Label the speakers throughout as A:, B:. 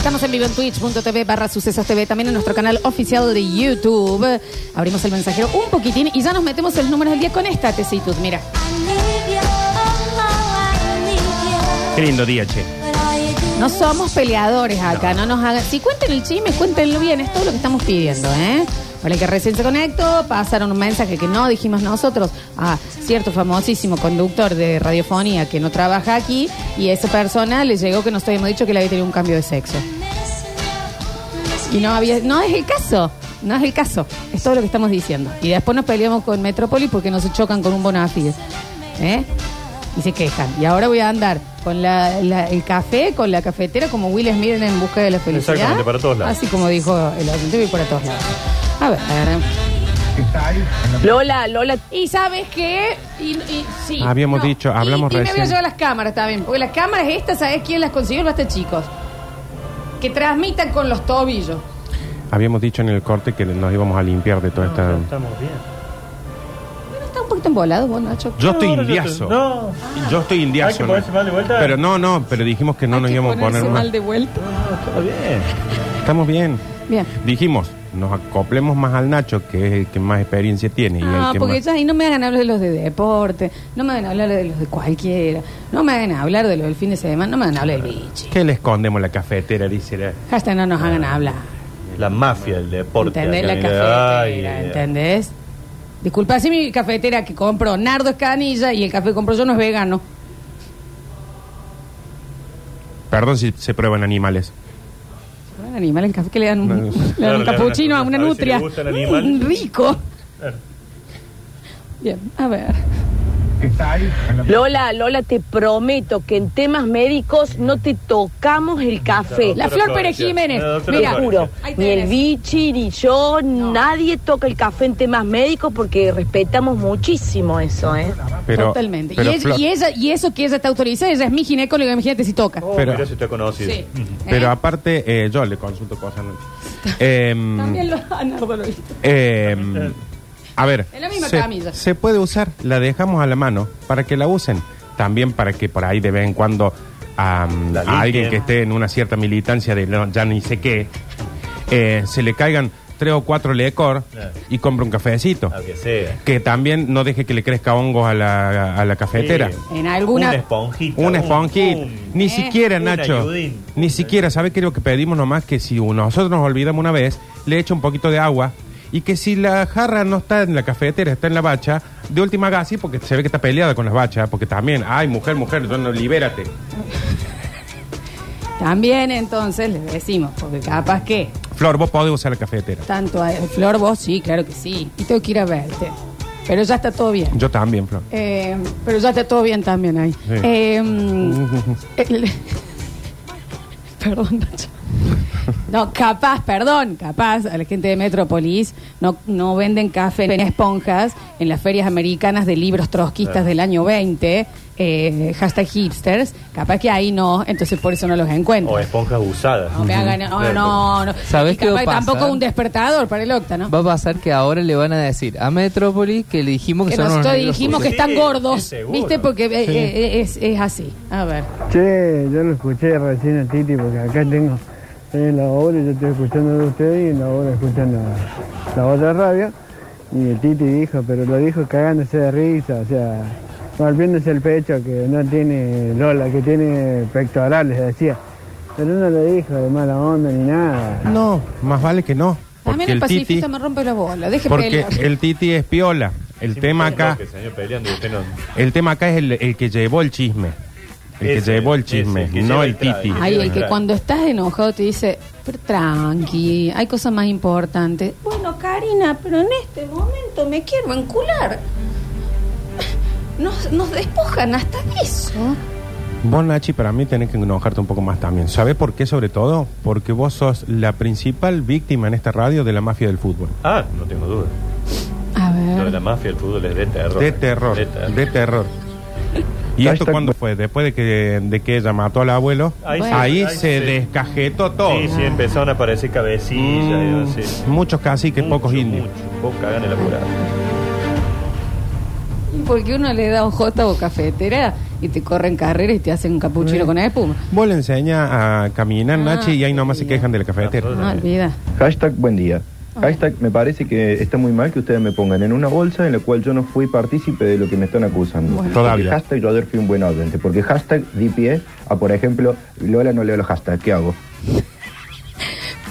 A: Estamos en vivo en twitch.tv barra sucesos TV, también en nuestro canal oficial de YouTube. Abrimos el mensajero un poquitín y ya nos metemos en los números del día con esta tesitud. Mira,
B: Qué lindo día, che.
A: no somos peleadores acá, no, nos hagan... Si cuenten el chisme, cuéntenlo bien, es todo lo que estamos pidiendo, ¿eh? Para el que recién se conectó, pasaron un mensaje que no dijimos nosotros a cierto famosísimo conductor de radiofonía que no trabaja aquí y a esa persona le llegó que nos habíamos dicho que le había tenido un cambio de sexo. Y no había, no es el caso, no es el caso, es todo lo que estamos diciendo. Y después nos peleamos con Metrópoli porque nos chocan con un bonafide. ¿Eh? Y se quejan. Y ahora voy a andar con la- la- el café, con la cafetera, como Will Smith en En Busca de la Felicidad.
C: Exactamente, para todos lados.
A: Así como dijo el oyente, voy para todos lados. A ver.
D: Lola, Lola,
A: ¿Y sabes qué? Y, y- sí.
B: Habíamos dicho, hablamos
A: y, y me voy a
B: recién.
A: llevar las cámaras también. Porque las cámaras estas, ¿sabes quién las consiguió? Basta, chicos. Que transmitan con los tobillos.
B: Habíamos dicho en el corte que nos íbamos a limpiar de toda esta.
C: Estamos bien.
A: ¿No está un poquito embolado vos, Nacho?
B: Yo estoy
C: No, no,
B: indiazo.
C: No,
B: Yo estoy
C: Hay
B: indiazo.
C: que
B: ¿no?
C: ponerse mal de vuelta.
B: Pero no, no, pero dijimos que no
A: Hay
B: nos
A: que
B: íbamos a poner
A: ponerse
B: más.
A: mal de vuelta.
C: no, está bien.
B: Estamos bien.
A: Bien.
B: Dijimos, nos acoplemos más al Nacho, que es el que más experiencia tiene. y
A: Ah,
B: el que
A: porque
B: más...
A: ya ahí no me hagan hablar de los de deporte, no me hagan hablar de los de cualquiera, no me hagan hablar de los del fin de semana, no me hagan hablar del bichi.
B: ¿Qué le escondemos la cafetera? Dice la-
A: Hasta no nos hagan hablar.
C: La mafia del deporte.
A: ¿Entendés? La
C: acá,
A: cafetera,
C: ay,
A: ¿entendés? Disculpa, si mi cafetera que compro Nardo Escanilla y el café que compro yo no es vegano.
B: Perdón si se prueban animales.
A: Animal en café que le dan un,
B: No,
A: le dan
C: claro,
A: un
C: le dan
A: capuchino
C: una-
A: a una
C: a ver si
A: nutria.
C: le gusta el animal.
A: Mm, rico.
C: Claro.
A: Bien, a ver.
D: Lola, Lola, te prometo que en temas médicos no te tocamos el café.
A: La Flor Pérez. Jiménez. Mira,
D: juro, ni el bichi ni yo, nadie toca el café en temas médicos porque respetamos muchísimo eso, ¿eh?
B: Pero,
A: Totalmente.
B: pero
A: y, ella-
B: Flor-
A: y ella, y eso que ella está autorizada, ella es mi ginecóloga, imagínate si toca.
C: Oh,
B: Pero-
C: si te conocido.
A: Sí.
B: pero
A: ¿Eh?
B: aparte, eh, yo le consulto cosas. Em,
A: También lo a Nardo lo hizo.
B: em, a ver,
A: En la misma
B: se, puede usar, la dejamos a la mano para que la usen. También para que por ahí de vez en cuando am,
C: La
B: a alguien
C: limpien.
B: que esté en una cierta militancia de no, ya ni sé qué, eh, se le caigan tres o cuatro lecor
C: Claro.
B: y compre un cafecito.
C: Aunque sea.
B: Que también no deje que le crezca hongos a la, a la cafetera.
C: Sí.
A: En alguna.
C: Una esponjita.
B: Un esponjita.
C: un-
B: Ni
A: Eh.
B: siquiera,
C: Un
B: Nacho.
C: ayudín.
B: Ni siquiera. ¿Sabe qué es lo que pedimos nomás? Que si nosotros nos olvidamos una vez, le echa un poquito de agua. Y que si la jarra no está en la cafetera, está en la bacha, de última así, porque se ve que está peleada con las bachas. Porque también, ay, mujer, mujer, yo no, libérate.
A: También entonces le decimos, porque capaz que
B: Flor, vos podés usar la cafetera.
A: tanto a Flor, vos sí, claro que sí. Y tengo que ir a verte. Pero ya está todo bien.
B: Yo también, Flor.
A: Eh, pero ya está todo bien también ahí.
B: Sí.
A: Eh, el- Perdón, Nacho. No, capaz, perdón, capaz a la gente de Metrópolis no, no venden café en esponjas en las ferias americanas de libros trotskistas del año 20, eh, hashtag hipsters, capaz que ahí no, entonces por eso no los encuentro.
C: O esponjas usadas.
A: No me hagan, no, no, no.
E: ¿Sabés
A: Y
E: qué va
A: capaz
E: a pasar?
A: tampoco un despertador para el octa, ¿no?
E: Va a pasar que ahora le van a decir a Metrópolis que le dijimos que,
A: Que
E: son unos
A: nosotros
E: negros
A: dijimos que están
C: es
A: gordos,
C: seguro.
A: ¿viste? Porque eh, eh, es, es así. A ver.
F: Che, yo lo escuché recién a Titi porque acá tengo en la obra, yo estoy escuchando de ustedes y en la obra escuchan la, la otra radio. Y el Titi dijo, pero lo dijo cagándose de risa, o sea, volviéndose el pecho que no tiene Lola, que tiene pectorales, decía. Pero no lo dijo de mala onda ni nada.
B: No, más vale que no. Porque
A: También el
B: el Titi,
A: pacifista me rompe la bola. Deje
B: porque
A: pelear.
B: el Titi es piola. El
C: Sí,
B: tema acá,
C: que se han ido peleando y usted no-
B: el tema acá es el, el que llevó el chisme. El que
C: Ese,
B: llevó el
C: ese,
B: chisme,
C: el que
B: no
C: lleva
B: el. Titi.
A: Ay, el que cuando estás enojado te dice, pero tranqui, hay cosas más importantes. Bueno, Karina, pero en este momento me quiero encular. Nos, nos despojan hasta de eso.
B: Vos, Nachi, para mí tenés que enojarte un poco más también. ¿Sabés por qué sobre todo? Porque vos sos la principal víctima en esta radio de la mafia del fútbol.
C: Ah, no tengo duda.
A: A
C: Lo de
A: ver.
C: la mafia del fútbol es de terror.
B: De terror,
C: De terror.
B: ¿Y esto cuándo fue? Después de que, de que ella mató al abuelo.
C: Ahí
A: Bueno.
B: Ahí
C: Ahí
B: se
C: sí.
B: descajetó todo.
C: Sí, sí, empezaron a aparecer cabecillas y
B: Mm,
C: así.
B: muchos casi que
C: Mucho,
B: pocos indios.
C: Mucho, pocos cagan el apurado.
A: Porque uno le da ojota o cafetera y te corren carreras y te hacen un capuchino con espuma.
B: Vos le enseñas a caminar,
A: Ah,
B: Nachi, y ahí nomás se quejan de la cafetera.
A: No olvida.
G: Hashtag buen día. Hashtag me parece que está muy mal que ustedes me pongan en una bolsa en la cual yo no fui partícipe de lo que me están acusando.
A: Bueno.
B: Todavía.
G: Hashtag yo ayer fui un buen oyente. Porque hashtag di pie a, por ejemplo, Lola no leo los hashtags. ¿Qué hago?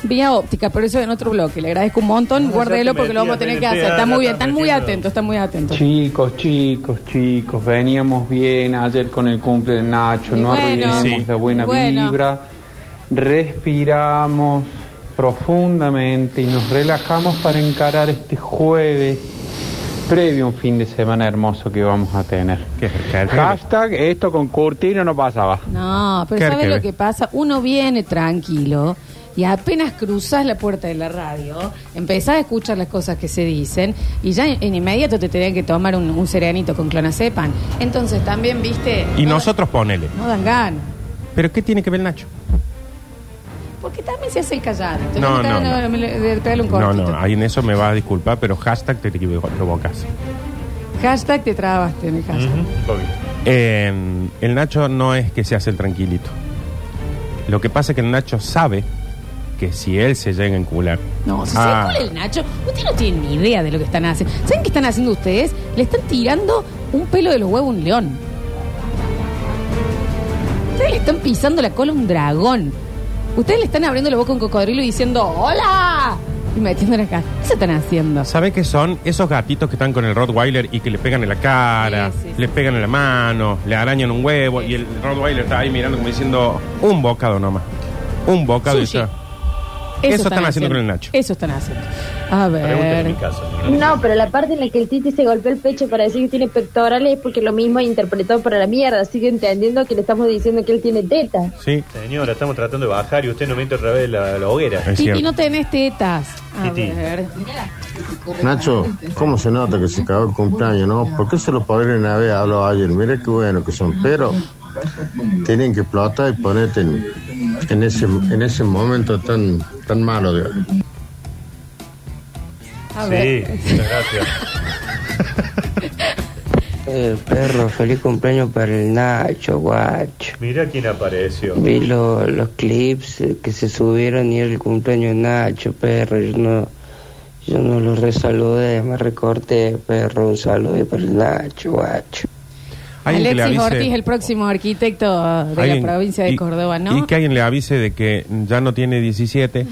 A: Vía óptica, por eso en otro bloque. Le agradezco un montón.
C: No,
A: Guárdelo porque lo vamos a tener que hacer. Está muy bien, están muy atentos, están muy atentos.
H: Chicos, chicos, chicos, veníamos bien ayer con el cumple de Nacho,
A: Y
H: no
A: bueno,
H: arruinemos
B: Sí.
H: la buena
A: bueno.
H: vibra, respiramos profundamente y nos relajamos para encarar este jueves previo a un fin de semana hermoso que vamos a tener.
B: ¿Qué? ¿Qué?
H: Hashtag esto con Curtino no pasaba.
A: No, pero
B: ¿Qué
A: ¿sabes lo que pasa? Uno viene tranquilo y apenas cruzas la puerta de la radio, empezás a escuchar las cosas que se dicen y ya en, inmediato te tienen que tomar un, un serenito con clonazepam. Entonces también, viste...
B: Y
A: no,
B: nosotros ponele.
A: No dan ganas.
B: ¿Pero qué tiene que ver Nacho?
A: Porque también se hace el callado. Entonces,
B: No,
A: me está
B: no,
A: dando- de- pegarle un
B: No,
A: cortito.
B: no, ahí en eso me vas a disculpar, pero hashtag te equivocas.
A: Hashtag te trabaste en el hashtag.
B: Eh, el Nacho no es que se hace el tranquilito. Lo que pasa es que el Nacho sabe que si él se llega a encular.
A: No, si
B: Ah.
A: se cuela el Nacho, ustedes no tienen ni idea de lo que están haciendo. ¿Saben qué están haciendo ustedes? Le están tirando un pelo de los huevos a un león. Ustedes le están pisando la cola a un dragón. Ustedes le están abriendo la boca a un cocodrilo y diciendo ¡Hola! Y metiéndole acá. ¿Qué se están haciendo?
B: ¿Sabe qué son esos gatitos que están con el Rottweiler y que le pegan en la cara,
A: Sí, sí, sí.
B: le pegan en la mano, le arañan un huevo y el Rottweiler está ahí mirando como diciendo un bocado nomás? Un bocado y
A: Sushi.
B: ya. Eso están haciendo con el Nacho.
A: Eso están haciendo. A
C: Pregúntale en mi
A: ver.
I: No, pero la parte en la que el Titi se golpeó el pecho para decir que tiene pectorales es porque lo mismo interpretó para la mierda. Sigue entendiendo que le estamos diciendo que él tiene teta.
B: Sí,
C: Señora, estamos tratando de bajar y usted no mete otra vez la, la hoguera.
B: es
A: Titi,
B: cierto.
A: no tenés tetas. A
C: Titi.
A: ver.
J: Nacho, ¿cómo se nota que se acabó el cumpleaños, no? ¿Por qué se los padres de vez habló ayer? Mira qué bueno que son, pero tienen que explotar y ponerte en, en ese en ese momento tan tan malo. De...
A: A
C: Sí,
A: ver.
C: muchas gracias.
K: El perro, feliz cumpleaños para el Nacho, guacho.
C: Mira quién apareció.
K: Vi lo- los clips eh, que se subieron y era el cumpleaños de Nacho, perro. Yo no, yo no lo resaludé, me recorté, perro. Un saludo para el Nacho, guacho.
A: Alexis
B: avise-
A: Ortiz, el próximo arquitecto de
B: alguien-
A: la provincia de
B: y-
A: Córdoba, ¿no?
B: Y que alguien le avise de que ya no tiene 17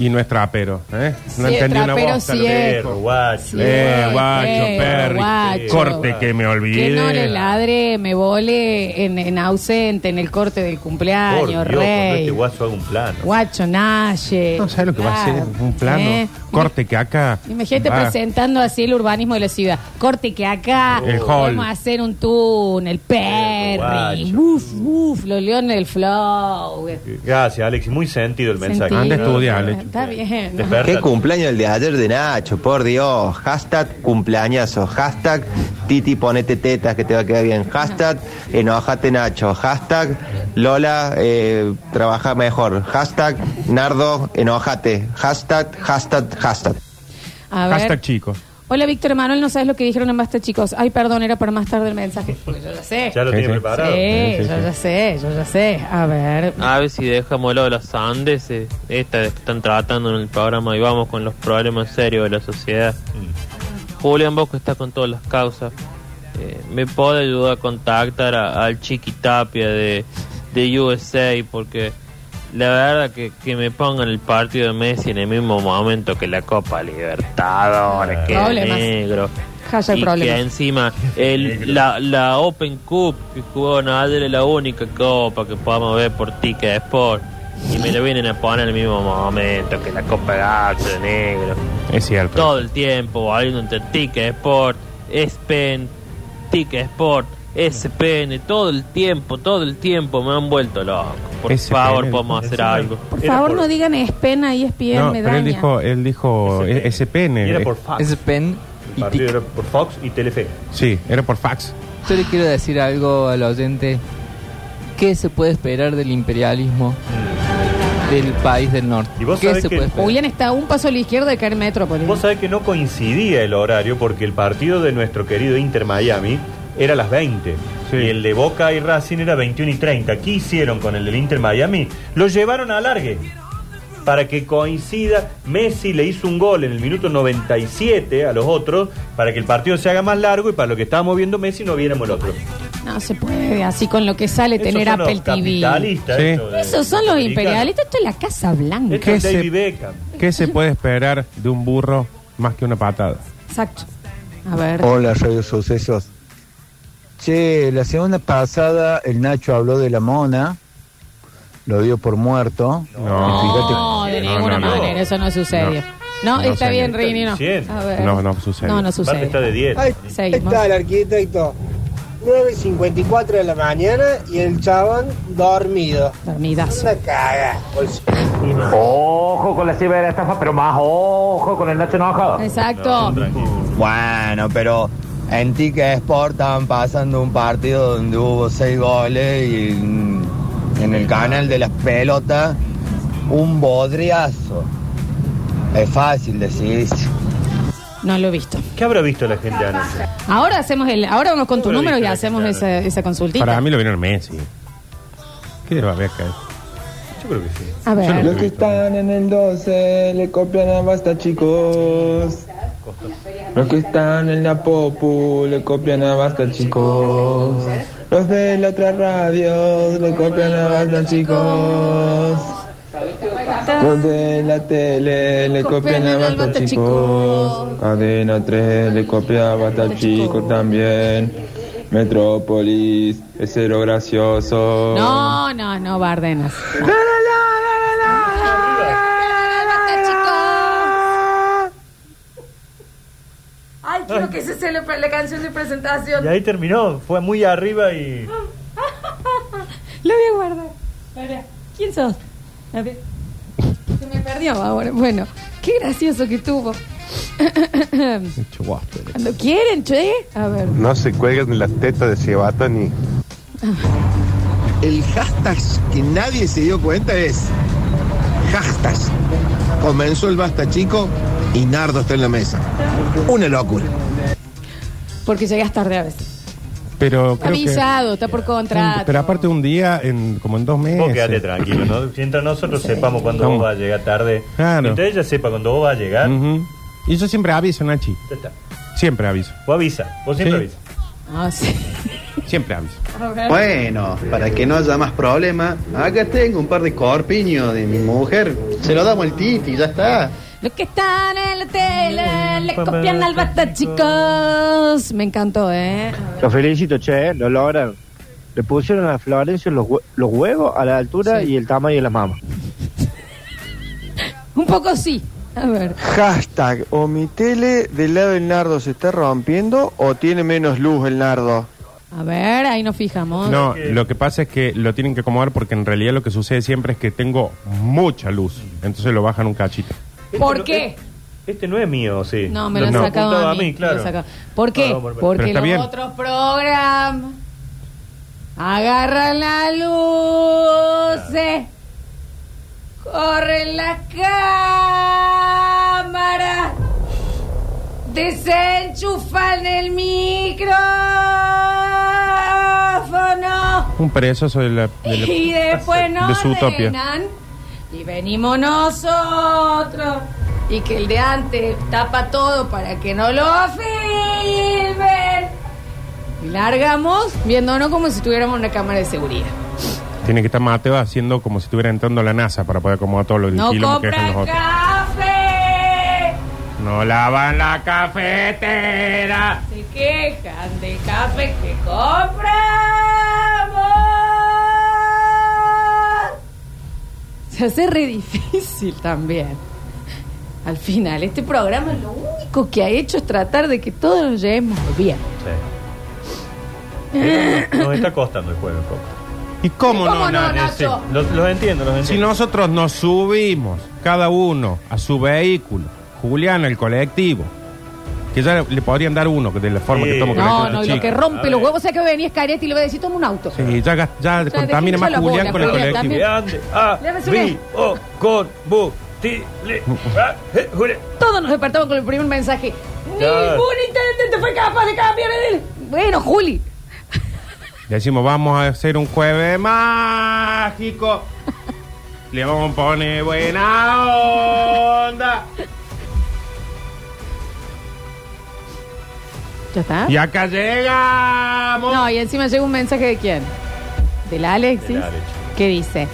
B: y no es trapero. ¿eh? No
A: Sí,
B: entendió una
A: trapero
B: bosta.
A: sí es.
C: Perro, guacho.
A: Sí.
B: Eh, guacho,
A: Eh,
B: perri.
A: guacho.
B: Corte que me olvide.
A: Que no le ladre, me vole en, en ausente, en el corte del
C: Por
A: cumpleaños,
C: Dios, cuando
A: rey.
C: este guaso haga un plano.
A: Guacho, Naye.
B: No sabes lo que va a hacer
A: Claro.
B: un plano.
A: Eh.
B: Corte que acá.
A: Imagínate
B: va.
A: presentando así el urbanismo de la ciudad. Corte que acá
B: El hall.
A: vamos a hacer un túnel, Perry.
C: guacho.
A: Uf, uf, los leones del flow.
C: Gracias, Alex. Muy sentido el mensaje.
A: Sentido.
B: Anda a estudiar, Alex.
A: Está bien.
C: Despertate.
L: ¿Qué cumpleaños el de ayer de Nacho? Por Dios. Hashtag cumpleañazo. Hashtag Titi ponete tetas que te va a quedar bien. Hashtag enojate Nacho. Hashtag Lola eh, trabaja mejor. Hashtag Nardo enojate. Hashtag, hashtag, hashtag.
A: A ver.
B: Hashtag chicos.
A: Hola, Víctor Emanuel, no sabes lo que dijeron en Basta, chicos. Ay, perdón, era para más tarde el mensaje. Porque yo ya sé.
C: Ya lo
B: Sí,
C: tiene
B: sí.
C: preparado.
A: Sí,
B: Sí, sí,
A: yo
B: sí.
A: ya sé, yo ya sé. A ver.
E: A ver si dejamos lo de los Andes, eh, esta que están tratando en el programa y vamos con los problemas serios de la sociedad. Julián Bosco está con todas las causas. Eh, me puede ayudar a contactar a- al Chiqui Tapia de, de USA porque la verdad que, que me pongan el partido de Messi en el mismo momento que la Copa Libertadores, que es
A: Problemas.
E: negro.
A: Hashtag
E: y
A: problemas.
E: que encima el, la, la Open Cup que jugó ayer es la única copa que podamos ver por Ticket Sport y me lo vienen a poner en el mismo momento que la Copa Gato de Negro
B: Es cierto.
E: todo el tiempo valiendo entre Ticket Sport, SPN, Ticket Sport, SPN, todo el tiempo, todo el tiempo me han vuelto loco. Por
B: SPN,
E: favor, podemos hacer algo.
A: Por favor,
C: por-
A: no digan espena y espien,
B: No,
A: me
B: pero él dijo, él dijo.
C: Y era por fax.
E: Es pen
C: El
E: y tic.
C: era por Fox y Telefe.
B: Sí, era por fax.
E: Yo le quiero decir algo al oyente. ¿Qué se puede esperar del imperialismo?
M: del país del norte.
C: Y vos
M: ¿Qué
C: sabés
M: se
C: que-
M: puede esperar?
A: Julián está a un paso a la izquierda de caer Metrópolis.
C: Vos sabés que no coincidía el horario porque el partido de nuestro querido Inter Miami era a las 20. Y el de Boca y Racing era 21 y 30. ¿Qué hicieron con el del Inter Miami? Lo llevaron a largue. Para que coincida, Messi le hizo un gol en el minuto 97 a los otros, para que el partido se haga más largo y para lo que estábamos viendo Messi no viéramos el otro.
A: No se puede así con lo que sale
C: Esos
A: tener
C: son los
A: Apple TV.
C: capitalistas,
B: Sí.
C: eso de-
A: Esos son los
C: americanos.
A: imperialistas. Esto es la Casa Blanca.
C: Esto es
B: ¿Qué
C: David
B: se-
C: Beckham.
B: ¿Qué se puede esperar de un burro más que una patada?
A: Exacto. A ver.
N: Hola, Radio Sucesos. Che, la semana pasada el Nacho habló de la mona, lo dio por muerto.
B: No.
N: Y fíjate-
A: No, de ninguna
B: no, no.
A: manera, eso no sucedió. No,
B: No,
A: está bien, Rini, no. A ver.
B: No, no sucede.
A: No, no sucede.
C: está de 10.
O: Ahí
A: Seguimos.
O: está el arquitecto. 9.54 de la mañana y el chabón dormido.
A: Dormidazo.
O: Una caga.
P: Ojo con la ciberestafa, pero más ojo con el Nacho enojado.
A: Exacto.
Q: Bueno, pero en Tica Sport estaban pasando un partido donde hubo seis goles y en, en el canal de las pelotas un bodriazo. Es fácil decir.
A: No lo he visto.
C: ¿Qué habrá visto la gente anoche?
A: Ahora hacemos el, ahora vamos con tu
C: ¿Cómo lo
A: número y hacemos esa, esa consultita.
B: Para mí lo vieron Messi. ¿Qué va a ver acá?
C: Yo creo que sí.
A: A ver.
R: Los que están en el 12 le copian a Basta, chicos. Los que están en la Popu le copian a Basta, chicos. Los de la otra radio le copian a Basta, chicos. Los de la tele le copian a Basta, chicos. Cadena 3 le copia a Basta, chicos también. Metrópolis es cero gracioso.
A: No, no, no, Bardenas. Ay, quiero que se sea la, canción de presentación.
C: Y ahí terminó. Fue muy arriba y.
A: Lo voy a guardar. Ahora, ¿quién sos? A ver. Se me perdió ahora. Bueno, qué gracioso que tuvo. Cuando quieren, che. A ver.
S: No se cuelgan las tetas de Ciabatta ni.
T: El hashtag que nadie se dio cuenta es hashtag. Comenzó el basta chico y Nardo está en la mesa. Una locura.
A: Porque llegas tarde a veces.
B: Pero creo que.
A: Avisado, está por contrato.
B: Pero aparte un día, en, como en dos meses.
C: Vos quedate tranquilo, ¿no? Mientras nosotros sepamos cuándo
B: Vamos.
C: vos vas a llegar tarde.
B: Claro.
C: Mientras ella sepa cuándo vos vas a llegar.
B: Ujú. Y yo siempre aviso, Nachi.
C: Ya está.
B: Siempre aviso.
C: Vos avisa. Vos siempre
B: Sí.
C: avisa.
A: Ah, sí.
B: Siempre aviso.
U: Bueno, para que no haya más problema, acá tengo un par de corpiños de mi mujer. Se lo damos al Titi, ya está.
A: Los que están en la tele le copian al basta, chicos. Me encantó, ¿eh?
V: Lo felicito, che, lo lograron. Le pusieron a Florencio los, hue- los huevos a la altura y el tamaño de las mamas.
A: Un poco sí. A ver.
R: Hashtag, o mi tele del lado del nardo se está rompiendo o tiene menos luz el nardo.
A: A ver, ahí nos fijamos.
B: No, lo que pasa es que lo tienen que acomodar porque en realidad lo que sucede siempre es que tengo mucha luz. Entonces lo bajan un cachito.
A: ¿Por qué?
C: Este no es mío, sí.
A: No, me lo han
C: No.
A: sacado a mí. me
C: claro.
A: sacado. ¿Por qué?
C: No, no, por-
A: Porque los
C: bien.
A: otros programas agarran la luz, eh, corren la cámara, desenchufan el micrófono.
B: Un perezoso de la. de la-
A: Y después
B: de
A: nos
B: su utopia.
A: Y venimos nosotros y que el de antes tapa todo para que no lo filmen. Y largamos viéndonos como si tuviéramos una cámara de seguridad.
B: Tiene que estar Mateo haciendo como si estuviera entrando a la NASA para poder acomodar todo lo
A: No
B: que dejan los
A: compran
B: otros.
A: café.
B: No lavan la cafetera.
A: Se quejan del café que compramos. Se hace re difícil también. Al final, este programa lo único que ha hecho es tratar de que todos nos llevemos bien.
C: Sí. Nos está costando el juego un poco.
B: ¿Y cómo,
A: ¿Cómo
B: no,
A: no,
B: Nacho?
C: Los, los entiendo, los
B: Si
C: entiendo.
B: nosotros nos subimos, cada uno, a su vehículo, Julián al colectivo, que ya le podrían dar uno de la forma
C: Sí.
B: que estamos
A: No,
B: conectados
A: no, y lo que rompe los huevos, o sea que venía Scarietti y le va a decir, toma un auto.
B: Sí, ya, gas- ya contamina más
A: la
B: Julián
A: bola,
B: con el
A: Julián,
B: colectivo.
A: también.
C: Ande a
A: Lléveseme.
C: vi o con butile. Ah, eh, Julián.
A: Todos nos despertamos con el primer mensaje.
C: Claro.
A: Ningún intendente fue capaz de cambiar el... Bueno, Juli.
B: Le decimos, vamos a hacer un jueves mágico. Le vamos a poner buena onda.
A: ¿Ya está?
B: Y acá llegamos.
A: No, y encima llega un mensaje de quién? ¿Del Alexis?
C: Del Alex.
A: ¿Qué dice?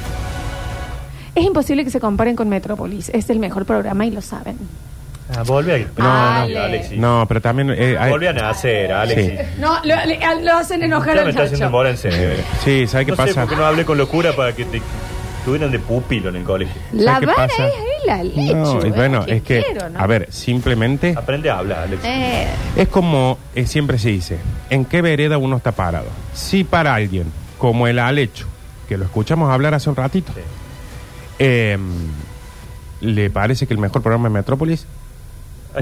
A: Es imposible que se comparen con Metrópolis. Es el mejor programa y lo saben.
C: Ah, volví a
B: No, no.
A: Ale.
C: Alexis.
B: No, pero también. eh, hay-
C: Volví a nacer, Alexis.
B: Sí.
A: No, lo, le- lo hacen enojar
C: Ya
A: al
C: me está haciendo
A: chacho.
C: morar en serio.
B: Sí, ¿sabes qué
C: no sé
B: pasa?
C: por qué no hablé con locura para que te tuvieran de pupilo en el colegio.
A: La
B: ¿Sabes qué
A: vara
B: pasa?
A: es ahí la leche.
B: No, bueno,
A: ¿qué
B: es que,
A: quiero, no?
B: a ver, simplemente
C: Aprende a hablar, Alexis.
A: Eh,
B: es como eh, siempre se dice, ¿en qué vereda uno está parado? Si para alguien como el Alecho, que lo escuchamos hablar hace un ratito,
C: Sí.
B: eh, le parece que el mejor programa de Metrópolis,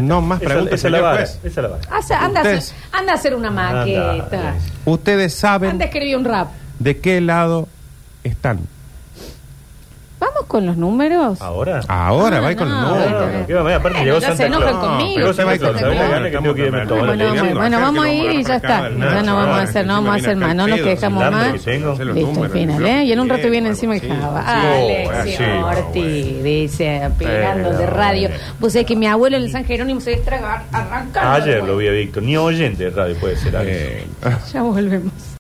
B: no más
C: Esa-
B: preguntas,
C: esa es la
B: señor
C: vara,
B: juez.
C: esa es la vara.
A: hace- anda, a hacer,
B: Ustedes-
A: anda a hacer una maqueta.
C: Anda,
B: Ustedes saben
A: Anda a escribir un rap.
B: de qué lado están.
A: Vamos con los números.
C: ¿Ahora?
B: Ahora,
A: Ah,
B: va con
A: no,
B: los
A: bueno,
B: números.
C: Bueno, ¿qué va? Aparte
A: Bueno,
C: llegó Santa Claus.
A: conmigo.
C: Llegó Santa
B: va
C: Claus,
B: con
C: ¿sabes la
B: los
C: gana que tengo que irme
B: números.
C: todo
A: Bueno, vamos a ir y ya está. Ya no vamos a hacer, no vamos a hacer más, no nos quejamos más. Listo, al final, ¿eh? Y en un rato viene encima el Java. Alexis Ortiz, dice, pegando de radio. Pues es que mi abuelo en el San Jerónimo se estraga arrancando.
C: Ayer lo vi a Víctor, ni oyente de radio puede ser.
B: Eh,
A: Ya volvemos.